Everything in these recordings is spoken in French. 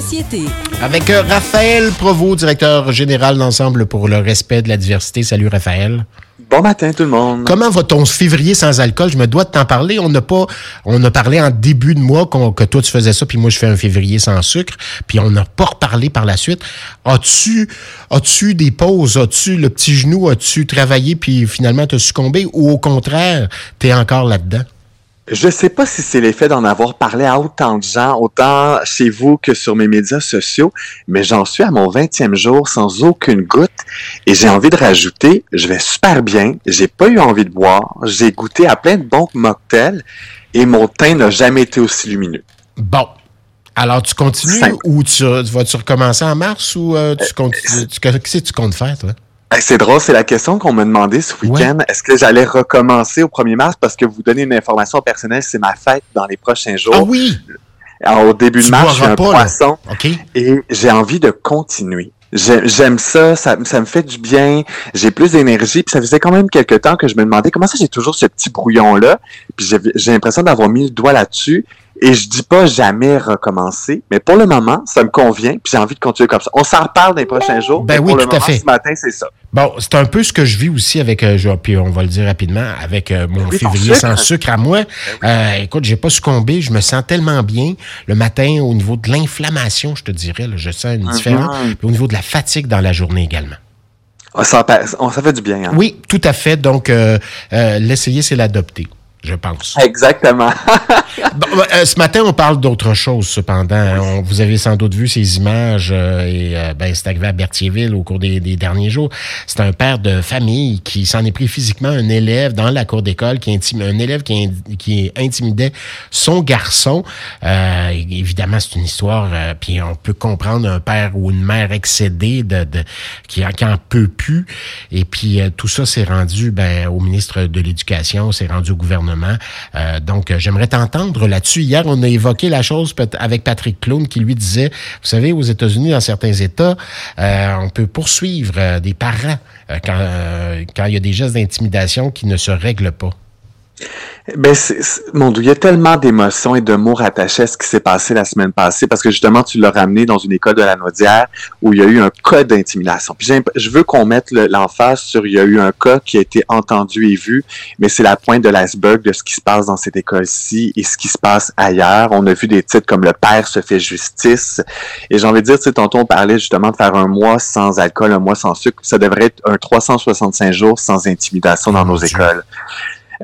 société. Avec euh, Raphaël Provost, directeur général d'Ensemble pour le respect de la diversité. Salut Raphaël. Bon matin tout le monde. Comment va ton février sans alcool? Je me dois de t'en parler. On n'a pas, on a parlé en début de mois que toi tu faisais ça, puis moi je fais un février sans sucre, puis on n'a pas reparlé par la suite. As-tu, as-tu des pauses? As-tu le petit genou? As-tu travaillé puis finalement t'as succombé? Ou au contraire, t'es encore là-dedans? Je sais pas si c'est l'effet d'en avoir parlé à autant de gens, autant chez vous que sur mes médias sociaux, mais j'en suis à mon 20e jour sans aucune goutte et j'ai envie de rajouter, je vais super bien, j'ai pas eu envie de boire, j'ai goûté à plein de bons mocktails et mon teint n'a jamais été aussi lumineux. Bon. Alors, tu continues ou tu, vas-tu recommencer en mars ou euh, tu, continues, qu'est-ce que tu comptes faire, toi? C'est drôle, c'est la question qu'on m'a demandé ce week-end. Est-ce que j'allais recommencer au 1er mars? Parce que vous donnez une information personnelle, c'est ma fête dans les prochains jours. Ah oui! au début de mars, j'ai un poisson. Et j'ai envie de continuer. J'aime ça, ça, ça, me fait du bien, j'ai plus d'énergie, puis ça faisait quand même quelques temps que je me demandais comment ça j'ai toujours ce petit brouillon-là, puis j'ai l'impression d'avoir mis le doigt là-dessus, et je dis pas jamais recommencer, mais pour le moment, ça me convient, puis j'ai envie de continuer comme ça. On s'en reparle dans les prochains jours. Ben oui, tout à fait. Ce matin, c'est ça. Bon, c'est un peu ce que je vis aussi avec, euh, puis on va le dire rapidement, avec euh, mon février sans sucre à moi. Ben euh, écoute, j'ai pas succombé, je me sens tellement bien le matin au niveau de l'inflammation, je te dirais, je sens une différence, mhm. puis au niveau de la fatigue dans la journée également. Ah, ça, ça, fait du bien. Hein? Oui, tout à fait. Donc, l'essayer, c'est l'adopter je pense. Exactement. Euh, ce matin, on parle d'autre chose, cependant. vous avez sans doute vu ces images, euh, et euh, ben, c'est arrivé à Berthierville au cours des, derniers jours. C'est un père de famille qui s'en est pris physiquement un élève dans la cour d'école, qui un élève qui, qui intimidait son garçon. évidemment, c'est une histoire, puis on peut comprendre un père ou une mère excédée de, de qui, qui en peut plus. Et puis, tout ça s'est rendu ben, au ministre de l'Éducation, s'est rendu au gouvernement euh, donc, euh, j'aimerais t'entendre là-dessus. Hier, on a évoqué la chose avec Patrick Clown qui lui disait, vous savez, aux États-Unis, dans certains États, euh, on peut poursuivre des parents quand il y a des gestes d'intimidation qui ne se règlent pas. Ben, mon Dieu, il y a tellement d'émotions et de mots rattachés à ce qui s'est passé la semaine passée parce que justement, tu l'as ramené dans une école de la Naudière où il y a eu un cas d'intimidation. Puis je veux qu'on mette l'emphase sur il y a eu un cas qui a été entendu et vu, mais c'est la pointe de l'iceberg de ce qui se passe dans cette école-ci et ce qui se passe ailleurs. On a vu des titres comme Le père se fait justice. Et j'ai envie de dire, tu sais, tantôt on parlait justement de faire un mois sans alcool, un mois sans sucre. Ça devrait être un 365 jours sans intimidation dans nos écoles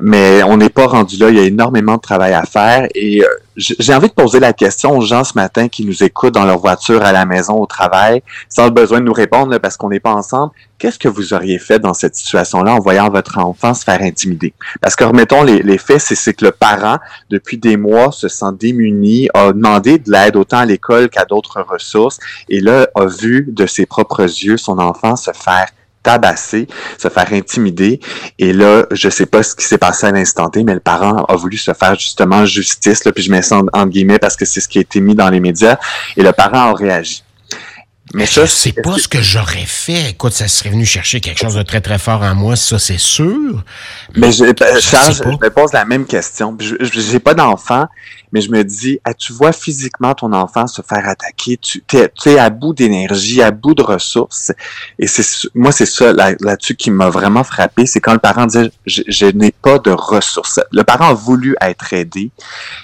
mais on n'est pas rendu là. Il y a énormément de travail à faire et euh, j'ai envie de poser la question aux gens ce matin qui nous écoutent dans leur voiture, à la maison, au travail, sans besoin de nous répondre parce qu'on n'est pas ensemble. Qu'est-ce que vous auriez fait dans cette situation-là en voyant votre enfant se faire intimider? Parce que remettons les, les faits, c'est que le parent, depuis des mois, se sent démuni, a demandé de l'aide autant à l'école qu'à d'autres ressources, et là, a vu de ses propres yeux son enfant se faire tabasser, se faire intimider. Et là, je sais pas ce qui s'est passé à l'instant T, mais le parent a voulu se faire justement justice, là, puis je mets ça en, guillemets parce que c'est ce qui a été mis dans les médias, et le parent a réagi. Mais ça, c'est pas ce que j'aurais fait. Écoute, ça serait venu chercher quelque chose de très très fort en moi, ça c'est sûr. Mais, je, Charles, je me pose la même question. Je J'ai pas d'enfant, mais je me dis, ah, tu vois physiquement ton enfant se faire attaquer, tu es, à bout d'énergie, à bout de ressources. Et c'est moi, c'est ça là-dessus qui m'a vraiment frappé, c'est quand le parent dit, je, n'ai pas de ressources. Le parent a voulu être aidé,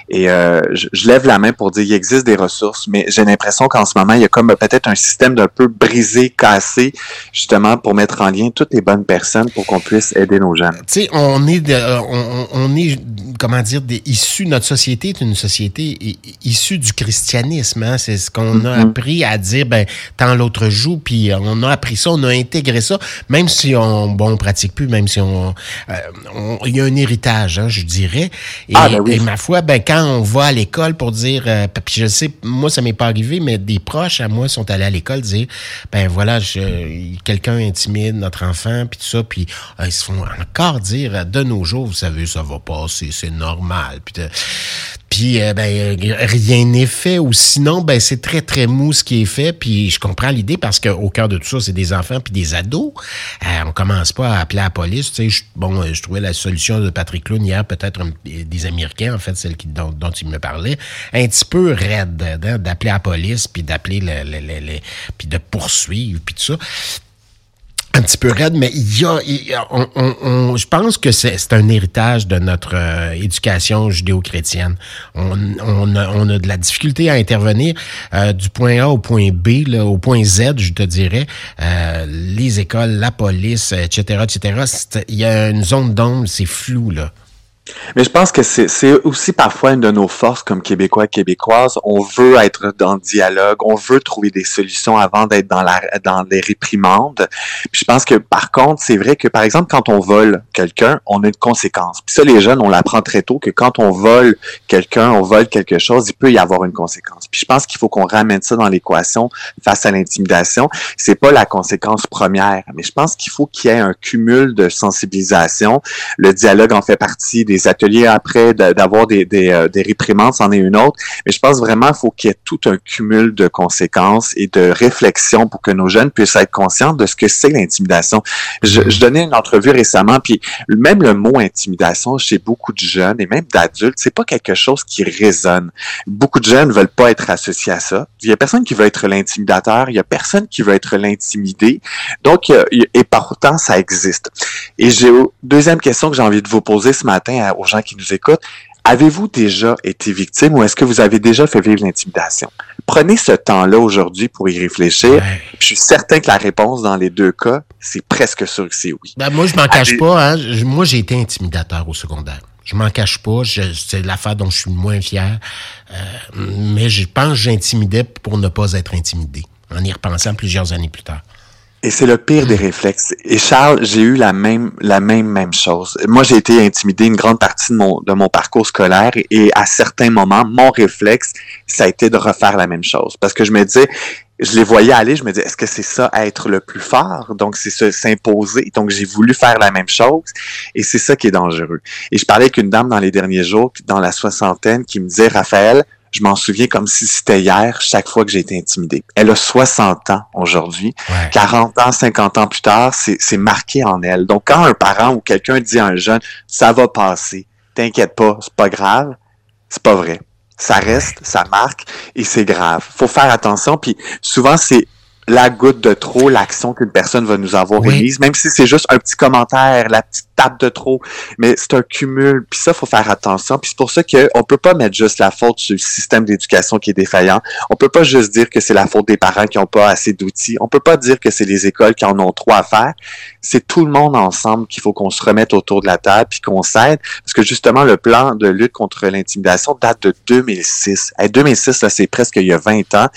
et euh, je, lève la main pour dire, il existe des ressources, mais j'ai l'impression qu'en ce moment, il y a comme peut-être un système d'un peu brisé, cassé, justement pour mettre en lien toutes les bonnes personnes pour qu'on puisse aider nos jeunes. Tu sais, on est, on, on, est, comment dire, des, issus, notre société est une société issue du christianisme. Hein. C'est ce qu'on a mm-hmm. appris à dire, ben, tant l'autre joue, puis on a appris ça, on a intégré ça, même si on, bon, pratique plus, même si on, euh, il y a un héritage, hein, je dirais. Et, ah, ben ma foi, ben, quand on va à l'école pour dire, euh, puis je sais, moi, ça m'est pas arrivé, mais des proches à moi sont allés à l'école ben voilà, quelqu'un intimide notre enfant, puis tout ça, puis euh, ils se font encore dire, de nos jours, vous savez, ça va passer, c'est normal. Puis puis euh, ben, rien n'est fait, ou sinon, ben, c'est très, très mou ce qui est fait, puis je comprends l'idée parce qu'au cœur de tout ça, c'est des enfants puis des ados. Euh, on commence pas à appeler la police. Tu sais, bon, je trouvais la solution de Patrick Clown hier, peut-être des Américains, en fait, celle qui, dont, il me parlait, un petit peu raide hein, d'appeler la police, puis d'appeler le, le, le, puis de poursuivre, puis tout ça un petit peu raide, mais il y a, on, je pense que c'est un héritage de notre euh, éducation judéo-chrétienne. On, on, a, on a de la difficulté à intervenir euh, du point A au point B, là, au point Z, je te dirais. Euh, les écoles, la police, etc., etc. Il y a une zone d'ombre, c'est flou là. Mais je pense que c'est aussi parfois une de nos forces comme Québécois et Québécoises. On veut être dans le dialogue, on veut trouver des solutions avant d'être dans, dans les réprimandes. Puis je pense que par contre, c'est vrai que par exemple, quand on vole quelqu'un, on a une conséquence. Puis ça, les jeunes, on l'apprend très tôt que quand on vole quelqu'un, on vole quelque chose, il peut y avoir une conséquence. Puis je pense qu'il faut qu'on ramène ça dans l'équation face à l'intimidation. C'est pas la conséquence première, mais je pense qu'il faut qu'il y ait un cumul de sensibilisation. Le dialogue en fait partie des ateliers après, d'avoir des, des, euh, des, réprimandes, c'en est une autre. Mais je pense vraiment qu'il faut qu'il y ait tout un cumul de conséquences et de réflexions pour que nos jeunes puissent être conscients de ce que c'est l'intimidation. Je, je, donnais une entrevue récemment, puis même le mot intimidation chez beaucoup de jeunes et même d'adultes, c'est pas quelque chose qui résonne. Beaucoup de jeunes veulent pas être associés à ça. Il y a personne qui veut être l'intimidateur, il y a personne qui veut être l'intimidé. Donc, et pourtant, ça existe. Et j'ai deuxième question que j'ai envie de vous poser ce matin aux gens qui nous écoutent. Avez-vous déjà été victime ou est-ce que vous avez déjà fait vivre l'intimidation? Prenez ce temps-là aujourd'hui pour y réfléchir. Je suis certain que la réponse dans les deux cas, c'est presque sûr que c'est oui. Ben moi, je m'en cache pas. Hein. Moi, j'ai été intimidateur au secondaire. Je m'en cache pas. C'est l'affaire dont je suis le moins fier. Euh, mais je pense que j'intimidais pour ne pas être intimidé, en y repensant plusieurs années plus tard. Et c'est le pire des réflexes. Et Charles, j'ai eu la même, la même, même chose. Moi, j'ai été intimidé une grande partie de mon, de mon parcours scolaire et à certains moments, mon réflexe, ça a été de refaire la même chose. Parce que je me disais, je les voyais aller, je me disais, est-ce que c'est ça être le plus fort? Donc, c'est s'imposer. Donc, j'ai voulu faire la même chose et c'est ça qui est dangereux. Et je parlais avec une dame dans les derniers jours, dans la soixantaine, qui me disait, Raphaël, je m'en souviens comme si c'était hier, chaque fois que j'ai été intimidé. Elle a 60 ans aujourd'hui. 40 ans, 50 ans plus tard, c'est marqué en elle. Donc, quand un parent ou quelqu'un dit à un jeune, ça va passer, t'inquiète pas, c'est pas grave, c'est pas vrai. Ça reste, ça marque et c'est grave. Faut faire attention. Puis souvent, c'est la goutte de trop, l'action qu'une personne va nous avoir émise, même si c'est juste un petit commentaire, la petite tape de trop, mais c'est un cumul, puis ça, faut faire attention, puis c'est pour ça qu'on peut pas mettre juste la faute sur le système d'éducation qui est défaillant, on peut pas juste dire que c'est la faute des parents qui ont pas assez d'outils, on peut pas dire que c'est les écoles qui en ont trop à faire, c'est tout le monde ensemble qu'il faut qu'on se remette autour de la table, puis qu'on s'aide, parce que justement, le plan de lutte contre l'intimidation date de 2006. Et 2006, là, c'est presque il y a 20 ans.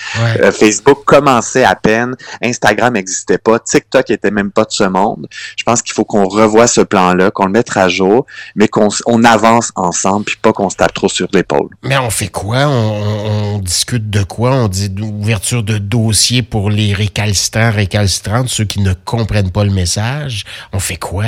Euh, Facebook commençait à peine, Instagram n'existait pas, TikTok était même pas de ce monde. Je pense qu'il faut qu'on revoie ce plan qu'on le mette à jour, mais qu'on on avance ensemble, puis pas qu'on se tape trop sur l'épaule. Mais on fait quoi? On, discute de quoi? On dit d'ouverture de dossier pour les récalcitrants, récalcitrantes, ceux qui ne comprennent pas le message. On fait quoi?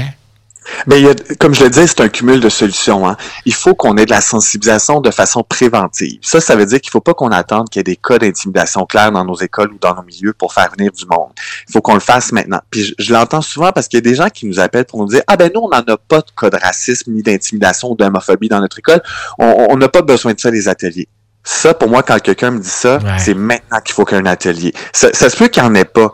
Mais comme je le disais, c'est un cumul de solutions. Hein. Il faut qu'on ait de la sensibilisation de façon préventive. Ça, ça veut dire qu'il faut pas qu'on attende qu'il y ait des cas d'intimidation clairs dans nos écoles ou dans nos milieux pour faire venir du monde. Il faut qu'on le fasse maintenant. Puis je, l'entends souvent parce qu'il y a des gens qui nous appellent pour nous dire Ah ben nous, on n'en a pas de cas de racisme, ni d'intimidation ou d'homophobie dans notre école. On n'a pas besoin de ça les ateliers. Ça, pour moi, quand quelqu'un me dit ça, c'est maintenant qu'il faut qu'il y ait un atelier. Ça, ça se peut qu'il n'y en ait pas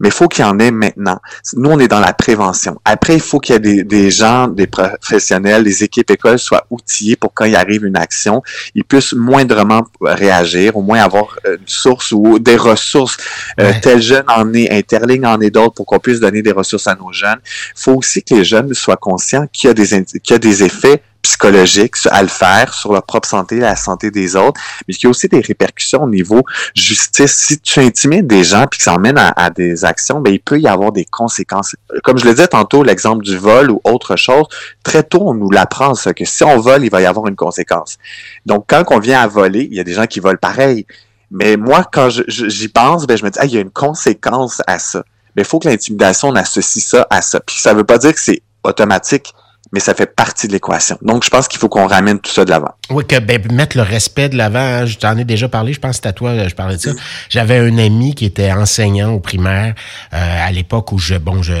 mais il faut qu'il y en ait maintenant. Nous, on est dans la prévention. Après, il faut qu'il y ait des, des, gens, des professionnels, des équipes écoles soient outillés pour quand il arrive une action, ils puissent moindrement réagir, au moins avoir une source ou des ressources. Euh, tel jeune en est, Interling en est d'autres pour qu'on puisse donner des ressources à nos jeunes. Il faut aussi que les jeunes soient conscients qu'il y a des, qu'il y a des effets psychologiques à le faire sur leur propre santé, la santé des autres, mais qu'il y a aussi des répercussions au niveau justice. Si tu intimides des gens puis que ça emmène à, des actions, ben il peut y avoir des conséquences. Comme je le disais tantôt, l'exemple du vol ou autre chose, très tôt on nous l'apprend ça que si on vole, il va y avoir une conséquence. Donc quand on vient à voler, il y a des gens qui volent pareil. Mais moi, quand j'y pense, ben je me dis, ah, il y a une conséquence à ça. Mais il faut que l'intimidation on associe ça à ça. Puis ça veut pas dire que c'est automatique mais ça fait partie de l'équation. Donc, je pense qu'il faut qu'on ramène tout ça de l'avant. Oui, que ben, mettre le respect de l'avant, hein, je t'en ai déjà parlé, je pense que à toi, je parlais de ça. J'avais un ami qui était enseignant au primaire euh, à l'époque où je bon, je,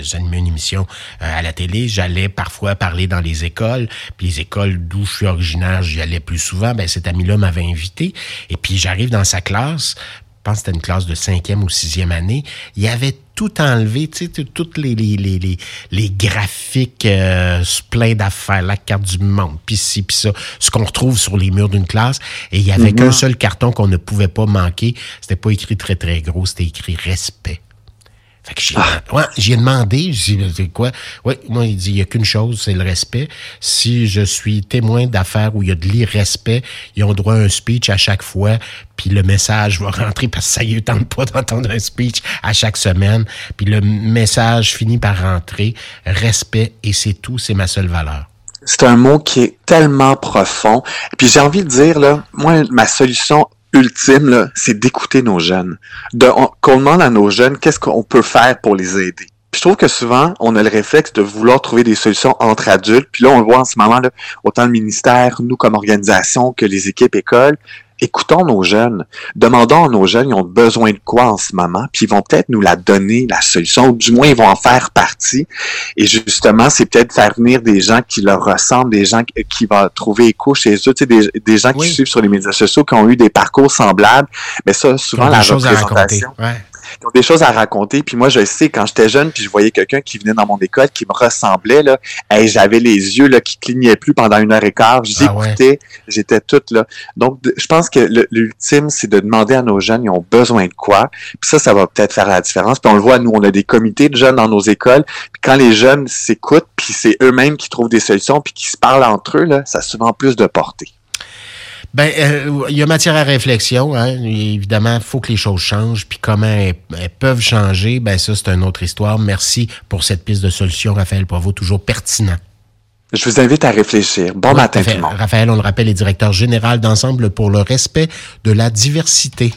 j'animais une émission euh, à la télé, j'allais parfois parler dans les écoles, puis les écoles d'où je suis originaire, j'y allais plus souvent, ben cet ami-là m'avait invité, et puis j'arrive dans sa classe, je pense que c'était une classe de cinquième ou sixième année, il y avait tout enlevé, tu sais, toutes les, les, les, les, graphiques euh, plein d'affaires, la carte du monde, puis ci, puis ça, ce qu'on retrouve sur les murs d'une classe. Et il y avait qu'un mhm. seul carton qu'on ne pouvait pas manquer. C'était pas écrit très, très gros, c'était écrit respect. Fait que j'ai demandé, j'ai dit quoi? Moi, il dit, il n'y a qu'une chose, c'est le respect. Si je suis témoin d'affaires où il y a de l'irrespect, ils ont droit à un speech à chaque fois, puis le message va rentrer parce que ça y tente pas d'entendre un speech à chaque semaine. Puis le message finit par rentrer. Respect, et c'est tout, c'est ma seule valeur. C'est un mot qui est tellement profond. Puis j'ai envie de dire, là, moi, ma solution ultime, c'est d'écouter nos jeunes. De, qu'on demande à nos jeunes qu'est-ce qu'on peut faire pour les aider. Puis je trouve que souvent, on a le réflexe de vouloir trouver des solutions entre adultes. Puis là, on le voit en ce moment, là, autant le ministère, nous comme organisation, que les équipes écoles, écoutons nos jeunes, demandons à nos jeunes, ils ont besoin de quoi en ce moment, puis ils vont peut-être nous la donner, la solution, ou du moins ils vont en faire partie. Et justement, c'est peut-être faire venir des gens qui leur ressemblent, des gens qui vont trouver écho chez eux, tu sais, des, des gens qui suivent sur les médias sociaux, qui ont eu des parcours semblables. Mais ça, souvent, la représentation qui ont des choses à raconter. Puis moi, je sais, quand j'étais jeune, puis je voyais quelqu'un qui venait dans mon école, qui me ressemblait, là, et j'avais les yeux là, qui clignaient plus pendant une heure et quart. J'écoutais, ah j'étais toute là. Donc, je pense que l'ultime, c'est de demander à nos jeunes, ils ont besoin de quoi. Puis ça, ça va peut-être faire la différence. Puis on le voit, nous, on a des comités de jeunes dans nos écoles. Puis quand les jeunes s'écoutent, puis c'est eux-mêmes qui trouvent des solutions, puis qui se parlent entre eux, là, ça a souvent plus de portée. Ben, euh, il y a matière à réflexion. Hein. Évidemment, il faut que les choses changent. Puis comment elles, peuvent changer, ben ça, c'est une autre histoire. Merci pour cette piste de solution, Raphaël Poivreau, toujours pertinent. Je vous invite à réfléchir. Bon matin, Raphaël, Raphaël, on le rappelle, est directeur général d'Ensemble pour le respect de la diversité.